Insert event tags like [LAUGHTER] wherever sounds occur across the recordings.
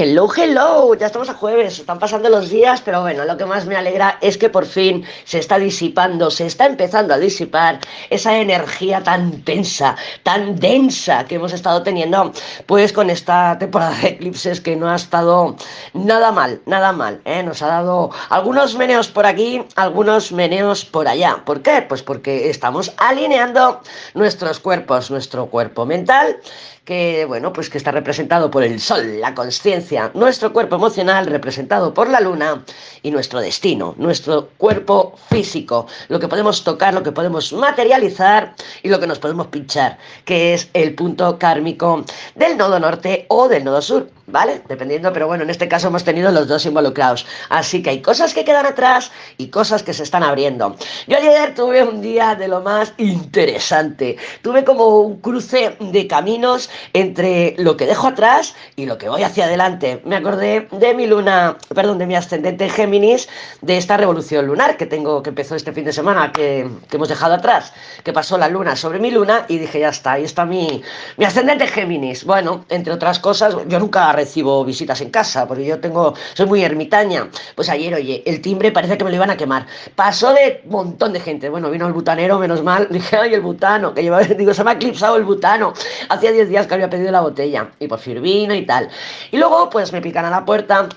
Hello, hello, ya estamos a jueves, están pasando los días, pero bueno, lo que más me alegra es que por fin se está disipando, se está empezando a disipar esa energía tan tensa, tan densa que hemos estado teniendo, pues con esta temporada de eclipses que no ha estado nada mal, nada mal, ¿eh? nos ha dado algunos meneos por aquí, algunos meneos por allá. ¿Por qué? Pues porque estamos alineando nuestros cuerpos, nuestro cuerpo mental, que bueno, pues que está representado por el sol, la conciencia, nuestro cuerpo emocional representado por la luna y nuestro destino, nuestro cuerpo físico, lo que podemos tocar, lo que podemos materializar y lo que nos podemos pinchar, que es el punto kármico del nodo norte o del nodo sur. ¿Vale? Dependiendo, pero bueno, en este caso hemos tenido los dos involucrados. Así que hay cosas que quedan atrás y cosas que se están abriendo. Yo ayer tuve un día de lo más interesante. Tuve como un cruce de caminos entre lo que dejo atrás y lo que voy hacia adelante. Me acordé de mi luna, perdón, de mi ascendente Géminis, de esta revolución lunar que tengo, que empezó este fin de semana, que, hemos dejado atrás, que pasó la luna sobre mi luna y dije, ya está, ahí está mi, mi ascendente Géminis. Bueno, entre otras cosas, yo nunca recibo visitas en casa, porque yo tengo, soy muy ermitaña. Pues ayer, oye, el timbre parece que me lo iban a quemar. Pasó de montón de gente. Bueno, vino el butanero, menos mal. [LAUGHS] Dije, ay, el butano, que lleva, digo, se me ha eclipsado el butano. Hacía 10 días que había pedido la botella. Y por fin vino y tal. Y luego, pues me pican a la puerta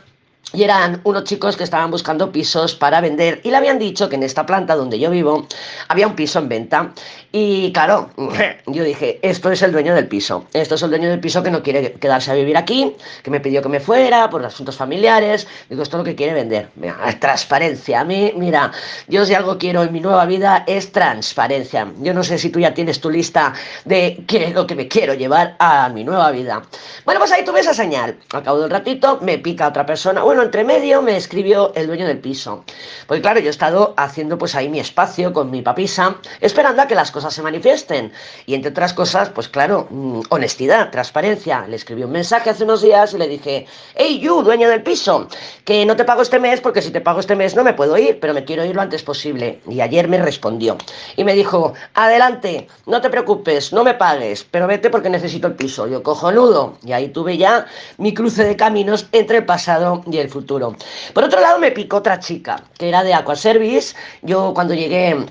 y eran unos chicos que estaban buscando pisos para vender y le habían dicho que en esta planta donde yo vivo había un piso en venta. Y claro, [LAUGHS] yo dije, esto es el dueño del piso. Esto es el dueño del piso que no quiere quedarse a vivir aquí, que me pidió que me fuera por asuntos familiares. Digo, esto es lo que quiere vender. Mira, transparencia. A mí, mira, yo si algo quiero en mi nueva vida es transparencia. Yo no sé si tú ya tienes tu lista de qué es lo que me quiero llevar a mi nueva vida. Bueno, pues ahí tuve esa señal. Al cabo del ratito me pica otra persona. Bueno, entre medio me escribió el dueño del piso. Pues claro, yo he estado haciendo pues ahí mi espacio con mi papisa, esperando a que las cosas se manifiesten. Y entre otras cosas, pues claro, mm, honestidad, transparencia. Le escribí un mensaje hace unos días y le dije, hey, you, dueño del piso, que no te pago este mes porque si te pago este mes no me puedo ir, pero me quiero ir lo antes posible. Y ayer me respondió y me dijo, adelante, no te preocupes, no me pagues, pero vete porque necesito el piso. Yo cojo nudo. Y ahí tuve ya mi cruce de caminos entre el pasado y el futuro. Por otro lado, me picó otra chica, que era de Aquaservice. Yo cuando llegué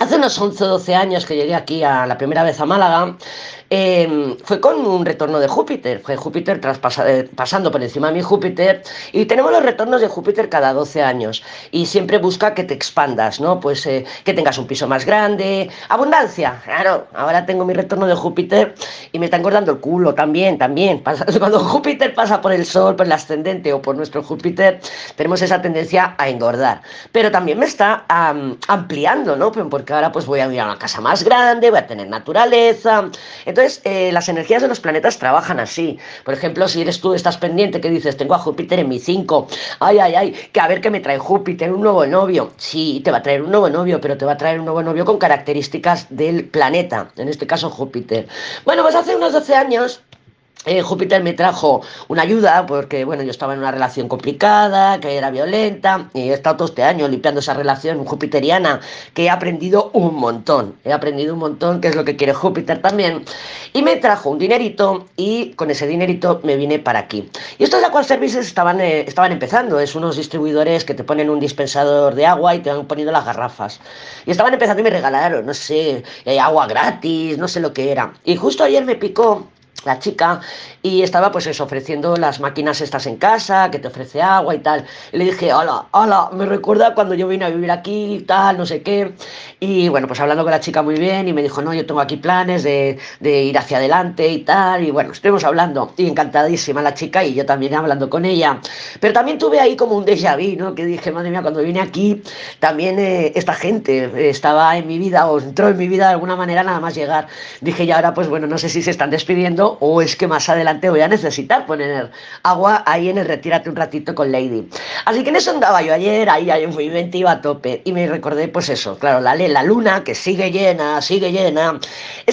Hace unos 11 o 12 años que llegué aquí a la primera vez a Málaga, Em, fue con un retorno de Júpiter, fue Júpiter eh, pasando por encima de mi Júpiter y tenemos los retornos de Júpiter cada 12 años y siempre busca que te expandas, ¿no? Pues eh, que tengas un piso más grande, abundancia, claro, ahora tengo mi retorno de Júpiter y me está engordando el culo también, también, [LAUGHS] cuando Júpiter pasa por el Sol, por el ascendente o por nuestro Júpiter, tenemos esa tendencia a engordar, pero también me está ampliando, ¿no? Porque ahora pues voy a ir a una casa más grande, voy a tener naturaleza, eh, las energías de los planetas trabajan así. Por ejemplo, si eres tú, estás pendiente que dices, tengo a Júpiter en mi 5, ay, ay, ay, que a ver qué me trae Júpiter, un nuevo novio. Sí, te va a traer un nuevo novio, pero te va a traer un nuevo novio con características del planeta, en este caso Júpiter. Bueno, pues hace unos 12 años eh, Júpiter me trajo una ayuda porque, bueno, yo estaba en una relación complicada, que era violenta, y he estado todo este año limpiando esa relación jupiteriana, que he aprendido un montón, he aprendido un montón, que es lo que quiere Júpiter también, y me trajo un dinerito, y con ese dinerito me vine para aquí. Y estos Aqua Services estaban, eh, estaban empezando, es unos distribuidores que te ponen un dispensador de agua y te van poniendo las garrafas. Y estaban empezando y me regalaron, no sé, eh, agua gratis, no sé lo que era. Y justo ayer me picó la chica y estaba pues eso, ofreciendo las máquinas estas en casa, que te ofrece agua y tal. Y le dije, hola, hola, me recuerda cuando yo vine a vivir aquí tal, no sé qué. Y bueno, pues hablando con la chica muy bien y me dijo, no, yo tengo aquí planes de, ir hacia adelante y tal. Y bueno, estuvimos hablando y encantadísima la chica y yo también hablando con ella. Pero también tuve ahí como un déjà vu, ¿no? Que dije, madre mía, cuando vine aquí, también eh, esta gente estaba en mi vida o entró en mi vida de alguna manera nada más llegar. Dije, y ahora pues bueno, no sé si se están despidiendo o es que más adelante voy a necesitar poner agua ahí en el retírate un ratito con Lady. Así que en eso andaba yo ayer, ahí, ahí muy inventiva a tope y me recordé pues eso, claro, la, la luna que sigue llena, sigue llena,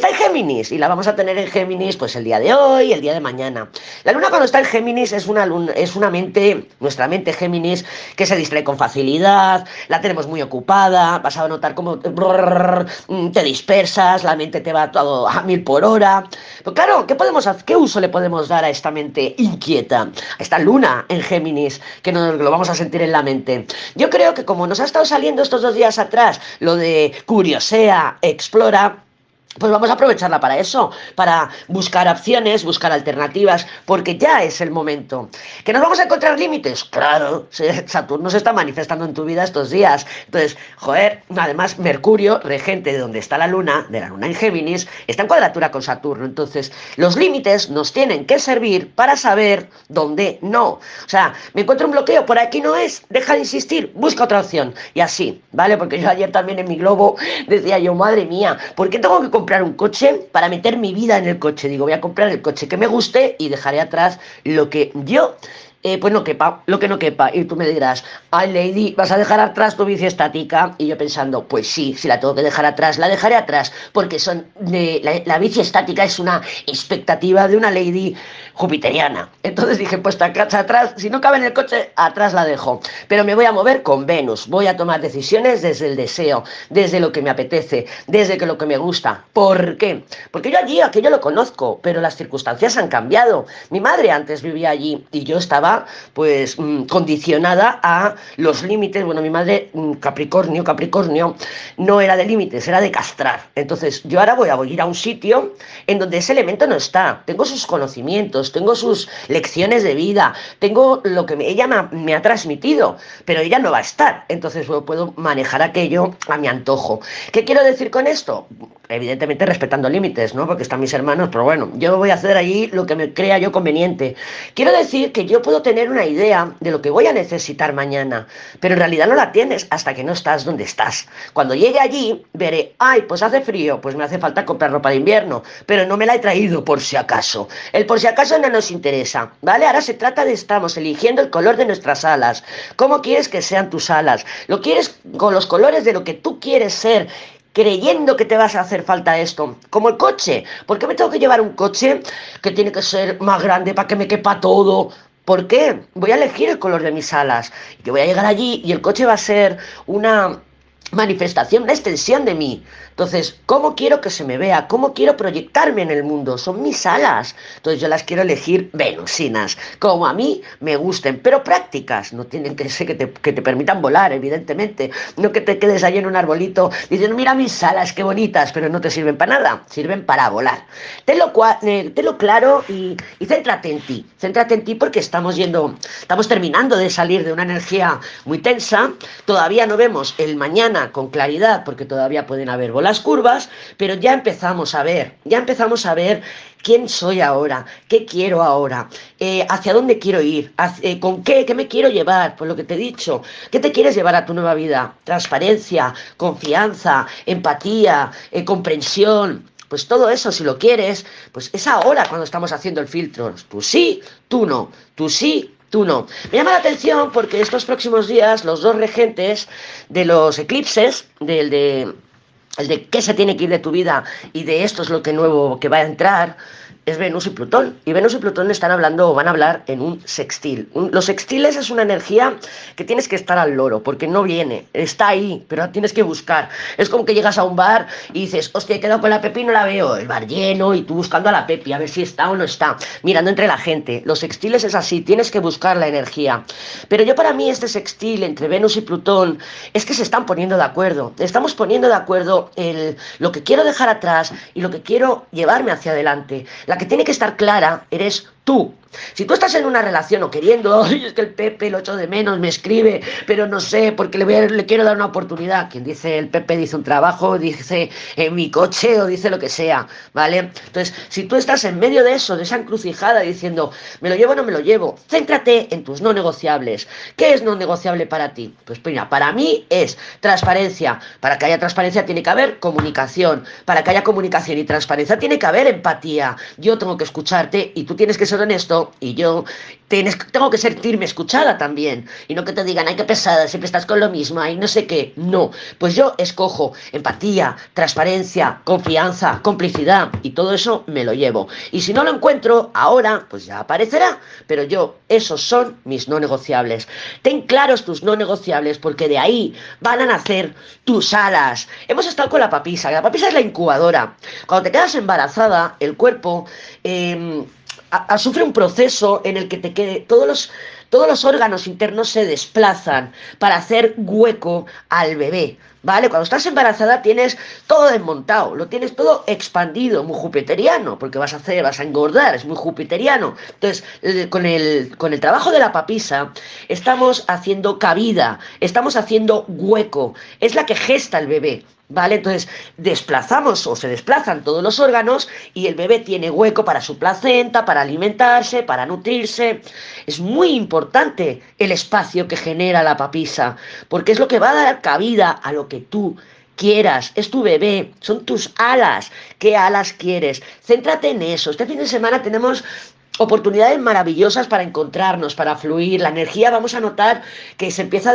en Géminis y la vamos a tener en Géminis pues el día de hoy, el día de mañana. La luna cuando está en Géminis es una, luna, es una mente, nuestra mente Géminis, que se distrae con facilidad, la tenemos muy ocupada, vas a notar cómo te dispersas, la mente te va todo a mil por hora. Pero claro, ¿qué podemos, qué uso le podemos dar a esta mente inquieta, a esta luna en Géminis, que nos lo vamos a sentir en la mente? Yo creo que como nos ha estado saliendo estos dos días atrás lo de curiosea, explora, pues vamos a aprovecharla para eso, para buscar opciones, buscar alternativas, porque ya es el momento. ¿Que nos vamos a encontrar límites? Claro, Saturno se está manifestando en tu vida estos días. Entonces, joder, además Mercurio, regente de donde está la luna, de la luna en Géminis, está en cuadratura con Saturno. Entonces, los límites nos tienen que servir para saber dónde no. O sea, me encuentro un bloqueo, por aquí no es, deja de insistir, busca otra opción. Y así, ¿vale? Porque yo ayer también en mi globo decía yo, madre mía, ¿por qué tengo que comprar un coche para meter mi vida en el coche. Digo, voy a comprar el coche que me guste y dejaré atrás lo que yo eh, pues no quepa, lo que no quepa. Y tú me dirás, ay Lady, ¿vas a dejar atrás tu bici estática? Y yo pensando, pues sí, si la tengo que dejar atrás, la dejaré atrás, porque son de, la, la bici estática es una expectativa de una Lady jupiteriana. Entonces dije, pues atrás, si no cabe en el coche, atrás la dejo. Pero me voy a mover con Venus, voy a tomar decisiones desde el deseo, desde lo que me apetece, desde que lo que me gusta. ¿Por qué? Porque yo allí, aquello lo conozco, pero las circunstancias han cambiado. Mi madre antes vivía allí y yo estaba pues mm, condicionada a los límites. Bueno, mi madre, mm, Capricornio, Capricornio, no era de límites, era de castrar. Entonces yo ahora voy a ir a un sitio en donde ese elemento no está. Tengo sus conocimientos, tengo sus lecciones de vida, tengo lo que ella me ha, transmitido, pero ella no va a estar. Entonces puedo manejar aquello a mi antojo. ¿Qué quiero decir con esto? Evidentemente respetando límites, ¿no? Porque están mis hermanos, pero bueno, yo voy a hacer allí lo que me crea yo conveniente. Quiero decir que yo puedo tener una idea de lo que voy a necesitar mañana, pero en realidad no la tienes hasta que no estás donde estás. Cuando llegue allí, veré, ay, pues hace frío, pues me hace falta comprar ropa de invierno, pero no me la he traído por si acaso. El por si acaso no nos interesa, ¿vale? Ahora se trata de estamos eligiendo el color de nuestras alas. ¿Cómo quieres que sean tus alas? ¿Lo quieres con los colores de lo que tú quieres ser? creyendo que te vas a hacer falta esto. Como el coche. ¿Por qué me tengo que llevar un coche que tiene que ser más grande para que me quepa todo? ¿Por qué? Voy a elegir el color de mis alas. Yo voy a llegar allí y el coche va a ser una manifestación, una extensión de mí. Entonces, ¿cómo quiero que se me vea? ¿Cómo quiero proyectarme en el mundo? Son mis alas. Entonces yo las quiero elegir venusinas, como a mí me gusten, pero prácticas. No tienen que ser que te, que te permitan volar, evidentemente. No que te quedes ahí en un arbolito diciendo, mira mis alas, qué bonitas, pero no te sirven para nada, sirven para volar. Tenlo, eh, lo claro y, y céntrate en ti. Céntrate en ti porque estamos yendo, estamos terminando de salir de una energía muy tensa. Todavía no vemos el mañana con claridad porque todavía pueden haber volados las curvas, pero ya empezamos a ver, ya empezamos a ver quién soy ahora, qué quiero ahora, eh, hacia dónde quiero ir, eh, con qué, qué me quiero llevar, por lo que te he dicho, qué te quieres llevar a tu nueva vida, transparencia, confianza, empatía, eh, comprensión, pues todo eso, si lo quieres, pues es ahora cuando estamos haciendo el filtro. Tú sí, tú no. Tú sí, tú no. Me llama la atención porque estos próximos días los dos regentes de los eclipses, del de el de qué se tiene que ir de tu vida y de esto es lo que nuevo que va a entrar, es Venus y Plutón. Y Venus y Plutón están hablando o van a hablar en un sextil. los sextiles es una energía que tienes que estar al loro, porque no viene, está ahí, pero tienes que buscar. Es como que llegas a un bar y dices, hostia, he quedado con la Pepi y no la veo. El bar lleno y tú buscando a la Pepi, a ver si está o no está, mirando entre la gente. Los sextiles es así, tienes que buscar la energía. Pero yo para mí este sextil entre Venus y Plutón es que se están poniendo de acuerdo. Estamos poniendo de acuerdo el, lo que quiero dejar atrás y lo que quiero llevarme hacia adelante. La que tiene que estar clara eres tú. Si tú estás en una relación o queriendo, [LAUGHS] ay, es que el Pepe lo echo de menos, me escribe, pero no sé, porque le, le quiero dar una oportunidad. Quien dice el Pepe dice un trabajo, dice en mi coche o dice lo que sea, ¿vale? Entonces, si tú estás en medio de eso, de esa encrucijada, diciendo, me lo llevo o no me lo llevo, céntrate en tus no negociables. ¿Qué es no negociable para ti? Pues mira, para mí es transparencia. Para que haya transparencia tiene que haber comunicación. Para que haya comunicación y transparencia tiene que haber empatía. Yo tengo que escucharte y tú tienes que ser ser honesto y yo tengo que sentirme escuchada también. Y no que te digan, ay, qué pesada, siempre estás con lo mismo, ay, no sé qué. No, pues yo escojo empatía, transparencia, confianza, complicidad y todo eso me lo llevo. Y si no lo encuentro ahora, pues ya aparecerá. Pero yo, esos son mis no negociables. Ten claros tus no negociables porque de ahí van a nacer tus alas. Hemos estado con la papisa. La papisa es la incubadora. Cuando te quedas embarazada, el cuerpo... Eh, a, sufre un proceso en el que te quede todos los, todos los órganos internos se desplazan para hacer hueco al bebé. ¿Vale? Cuando estás embarazada tienes todo desmontado, lo tienes todo expandido, muy jupiteriano, porque vas a hacer, vas a engordar, es muy jupiteriano. Entonces, con el, con el trabajo de la papisa, estamos haciendo cabida, estamos haciendo hueco, es la que gesta el bebé. ¿Vale? Entonces desplazamos o se desplazan todos los órganos y el bebé tiene hueco para su placenta, para alimentarse, para nutrirse. Es muy importante el espacio que genera la papisa, porque es lo que va a dar cabida a lo que tú quieras, es tu bebé, son tus alas. ¿Qué alas quieres? Céntrate en eso. Este fin de semana tenemos oportunidades maravillosas para encontrarnos, para fluir. La energía vamos a notar que se empieza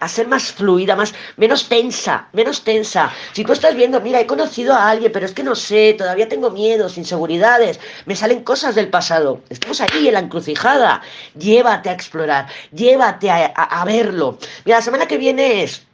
a, ser más fluida, más, menos tensa, menos tensa. Si tú estás viendo, mira, he conocido a alguien, pero es que no sé, todavía tengo miedos, inseguridades, me salen cosas del pasado. Estamos aquí en la encrucijada. Llévate a explorar, llévate a, a verlo. Mira, la semana que viene es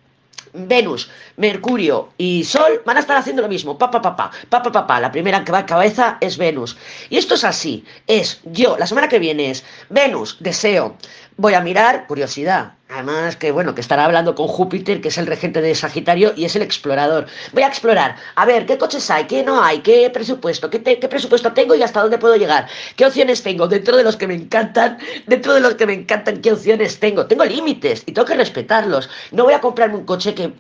Venus, Mercurio y Sol van a estar haciendo lo mismo. Pa, pa, pa, pa, pa, pa, pa, La primera que va a cabeza es Venus. Y esto es así. Es yo, la semana que viene es Venus, deseo. Voy a mirar, curiosidad, Además que bueno, que estará hablando con Júpiter, que es el regente de Sagitario y es el explorador. Voy a explorar, a ver qué coches hay, qué no hay, qué presupuesto, qué, qué, presupuesto tengo y hasta dónde puedo llegar. ¿Qué opciones tengo? Dentro de los que me encantan, dentro de los que me encantan, ¿qué opciones tengo? Tengo límites y tengo que respetarlos. No voy a comprarme un coche que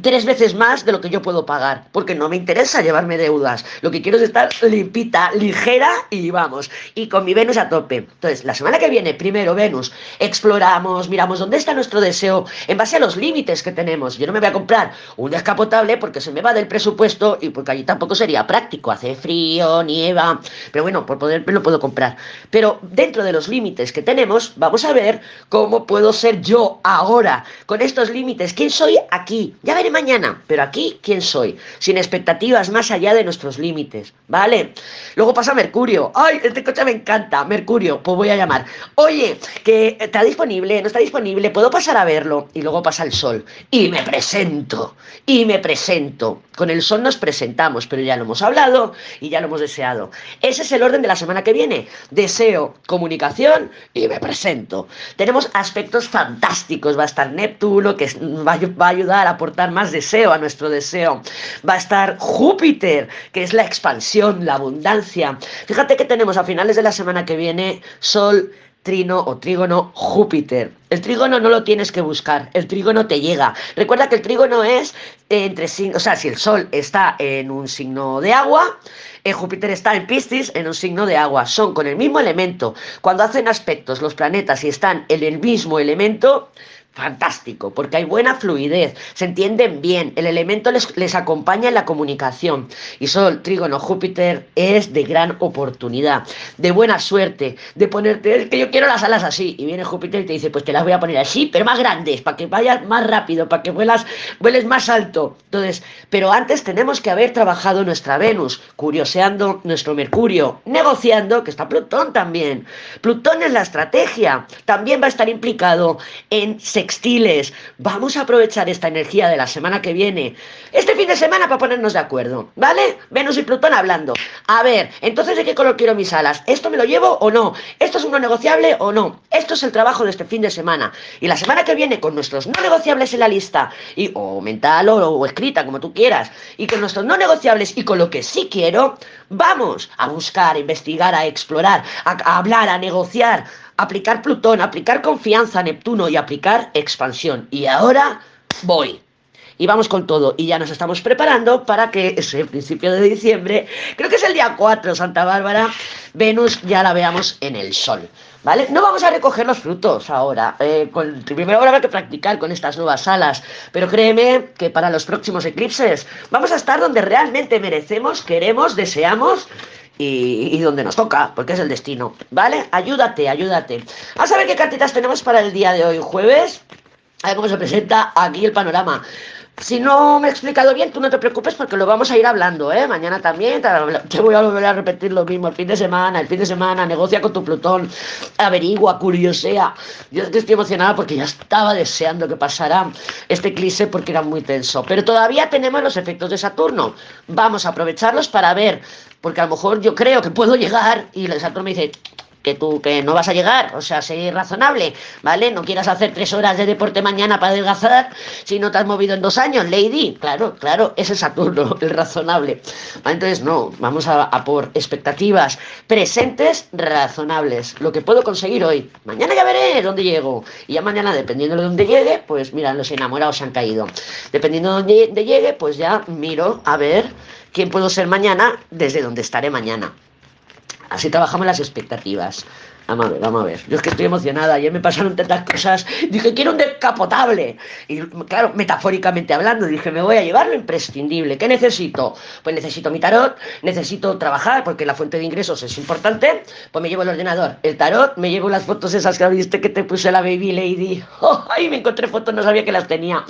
tres veces más de lo que yo puedo pagar, porque no me interesa llevarme deudas. Lo que quiero es estar limpita, ligera y vamos. Y con mi Venus a tope. Entonces, la semana que viene, primero Venus, exploramos, miramos dónde está nuestro deseo en base a los límites que tenemos. Yo no me voy a comprar un descapotable porque se me va del presupuesto y porque allí tampoco sería práctico. Hace frío, nieva, pero bueno, por poder lo puedo comprar. Pero dentro de los límites que tenemos, vamos a ver cómo puedo ser yo ahora con estos límites. ¿Quién soy aquí? Ya veré mañana, pero aquí, ¿quién soy? Sin expectativas más allá de nuestros límites, ¿vale? Luego pasa Mercurio. ¡Ay, este coche me encanta! Mercurio, pues voy a llamar. Oye, que está disponible, no está disponible puedo pasar a verlo y luego pasa el sol. Y me presento, y me presento. Con el sol nos presentamos, pero ya lo hemos hablado y ya lo hemos deseado. Ese es el orden de la semana que viene. Deseo, comunicación y me presento. Tenemos aspectos fantásticos. Va a estar Neptuno, que va a ayudar a aportar más deseo a nuestro deseo. Va a estar Júpiter, que es la expansión, la abundancia. Fíjate que tenemos a finales de la semana que viene Sol, trino o trígono Júpiter. El trígono no lo tienes que buscar, el trígono te llega. Recuerda que el trígono es entre signos, o sea, si el Sol está en un signo de agua, el Júpiter está en Piscis en un signo de agua. Son con el mismo elemento. Cuando hacen aspectos los planetas y están en el mismo elemento, fantástico, porque hay buena fluidez, se entienden bien, el elemento les, les, acompaña en la comunicación. Y Sol, Trígono, Júpiter es de gran oportunidad, de buena suerte, de ponerte, es que yo quiero las alas así. Y viene Júpiter y te dice, pues te las voy a poner así, pero más grandes, para que vayas más rápido, para que vuelas, vueles más alto. Entonces, pero antes tenemos que haber trabajado nuestra Venus, curioseando nuestro Mercurio, negociando, que está Plutón también. Plutón es la estrategia, también va a estar implicado en textiles. Vamos a aprovechar esta energía de la semana que viene, este fin de semana para ponernos de acuerdo, ¿vale? Venus y Plutón hablando. A ver, entonces de qué color quiero mis alas. ¿Esto me lo llevo o no? ¿Esto es uno negociable o no? Esto es el trabajo de este fin de semana. Y la semana que viene, con nuestros no negociables en la lista, y, o mental o, escrita, como tú quieras, y con nuestros no negociables y con lo que sí quiero, vamos a buscar, a investigar, a explorar, a hablar, a negociar, aplicar Plutón, aplicar confianza a Neptuno y aplicar expansión. Y ahora voy. Y vamos con todo. Y ya nos estamos preparando para que ese principio de diciembre, creo que es el día 4, Santa Bárbara, Venus ya la veamos en el Sol. ¿Vale? No vamos a recoger los frutos ahora. Eh, primero habrá que practicar con estas nuevas alas. Pero créeme que para los próximos eclipses vamos a estar donde realmente merecemos, queremos, deseamos y, donde nos toca, porque es el destino, ¿vale? Ayúdate, ayúdate. A saber qué cartitas tenemos para el día de hoy, jueves. A ver cómo se presenta aquí el panorama. Si no me he explicado bien, tú no te preocupes porque lo vamos a ir hablando, ¿eh? Mañana también te voy a volver a repetir lo mismo. El fin de semana, el fin de semana, negocia con tu Plutón, averigua, curiosea. Yo estoy emocionada porque ya estaba deseando que pasara este eclipse porque era muy tenso. Pero todavía tenemos los efectos de Saturno. Vamos a aprovecharlos para ver, porque a lo mejor yo creo que puedo llegar y Saturno me dice, que tú que no vas a llegar, o sea, sé razonable, ¿vale? No quieras hacer tres horas de deporte mañana para adelgazar si no te has movido en dos años, Lady. Claro, claro, ese es Saturno, [LAUGHS] el razonable. Entonces, no, vamos a, por expectativas presentes razonables. Lo que puedo conseguir hoy. Mañana ya veré dónde llego. Y ya mañana, dependiendo de dónde llegue, pues mira, los enamorados se han caído. Dependiendo de dónde llegue, pues ya miro a ver quién puedo ser mañana desde donde estaré mañana. Así trabajamos las expectativas. Vamos a ver, vamos a ver. Yo es que estoy emocionada. Ayer me pasaron tantas cosas. Dije, quiero un descapotable. Y claro, metafóricamente hablando, dije, me voy a llevar lo imprescindible. ¿Qué necesito? Pues necesito mi tarot, necesito trabajar porque la fuente de ingresos es importante. Pues me llevo el ordenador, el tarot, me llevo las fotos esas que viste que te puse la Baby Lady. [LAUGHS] ¡Oh! Ahí me encontré fotos, no sabía que las tenía.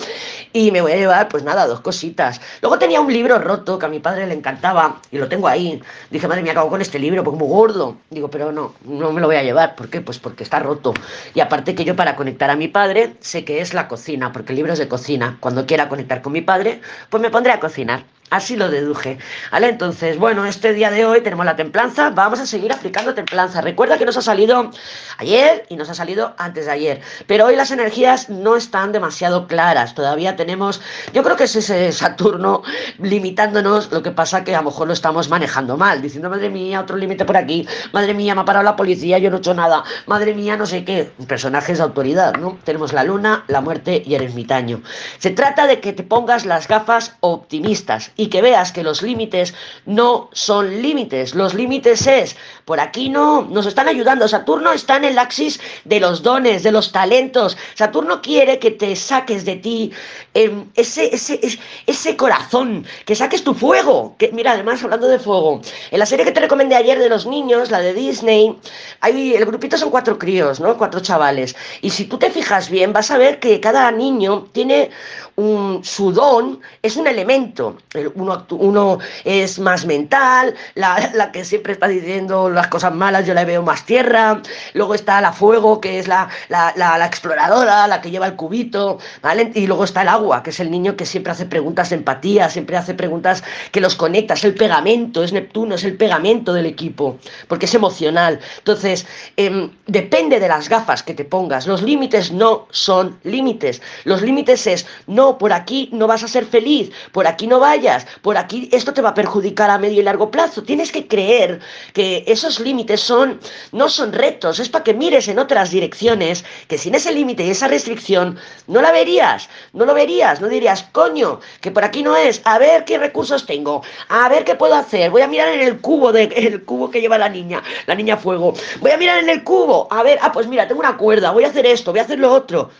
Y me voy a llevar, pues nada, dos cositas. Luego tenía un libro roto que a mi padre le encantaba y lo tengo ahí. Dije, madre mía, acabo con este libro porque es muy gordo. Digo, pero no, no me lo voy a llevar. ¿Por qué? Pues porque está roto. Y aparte que yo para conectar a mi padre sé que es la cocina, porque el de cocina. Cuando quiera conectar con mi padre, pues me pondré a cocinar. Así lo deduje. ¿Vale? Entonces, bueno, este día de hoy tenemos la templanza. Vamos a seguir aplicando templanza. Recuerda que nos ha salido ayer y nos ha salido antes de ayer. Pero hoy las energías no están demasiado claras. Todavía tenemos, yo creo que es ese Saturno limitándonos. Lo que pasa que a lo mejor lo estamos manejando mal. Diciendo, madre mía, otro límite por aquí. Madre mía, me ha parado la policía, yo no he hecho nada. Madre mía, no sé qué. Personajes de autoridad, ¿no? Tenemos la luna, la muerte y el ermitaño. Se trata de que te pongas las gafas optimistas y que veas que los límites no son límites. Los límites es, por aquí no, nos están ayudando. Saturno está en el axis de los dones, de los talentos. Saturno quiere que te saques de ti em, ese, ese, ese, corazón, que saques tu fuego. Que, mira, además, hablando de fuego, en la serie que te recomendé ayer de los niños, la de Disney, hay, el grupito son cuatro críos, ¿no? Cuatro chavales. Y si tú te fijas bien, vas a ver que cada niño tiene un, su don, es un elemento uno, uno es más mental, [LAUGHS] la, que siempre está diciendo las cosas malas, yo la veo más tierra, luego está la fuego, que es la, la, exploradora, la que lleva el cubito, ¿vale? Y luego está el agua, que es el niño que siempre hace preguntas de empatía, siempre hace preguntas que los conecta, es el pegamento, es Neptuno, es el pegamento del equipo, porque es emocional. Entonces, em, depende de las gafas que te pongas, los límites no son límites, los límites es, no, por aquí no vas a ser feliz, por aquí no vayas, por aquí esto te va a perjudicar a medio y largo plazo. Tienes que creer que esos límites son, no son retos, es para que mires en otras direcciones, que sin ese límite y esa restricción no la verías, no lo verías, no dirías, coño, que por aquí no es, a ver qué recursos tengo, a ver qué puedo hacer, voy a mirar en el cubo, de, [LAUGHS] el cubo que lleva la niña, la niña fuego, voy a mirar en el cubo, a ver, ah, pues mira, tengo una cuerda, voy a hacer esto, voy a hacer lo otro.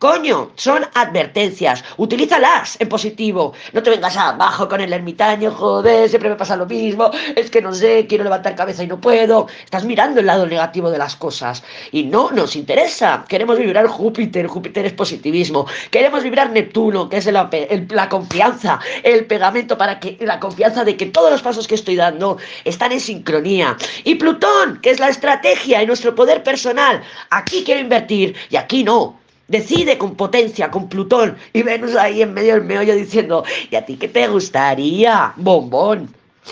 Coño, son advertencias. Utilízalas en positivo. No te vengas abajo con el ermitaño, joder, siempre me pasa lo mismo. Es que no sé, quiero levantar cabeza y no puedo. Estás mirando el lado negativo de las cosas. Y no nos interesa. Queremos vibrar Júpiter. Júpiter es positivismo. Queremos vibrar Neptuno, que es la confianza, el pegamento para que la confianza de que todos los pasos que estoy dando están en sincronía. Y Plutón, que es la estrategia y nuestro poder personal. Aquí quiero invertir y aquí no. Decide con potencia, con Plutón y Venus ahí en medio del meollo diciendo, ¿y a ti qué te gustaría? Bombón.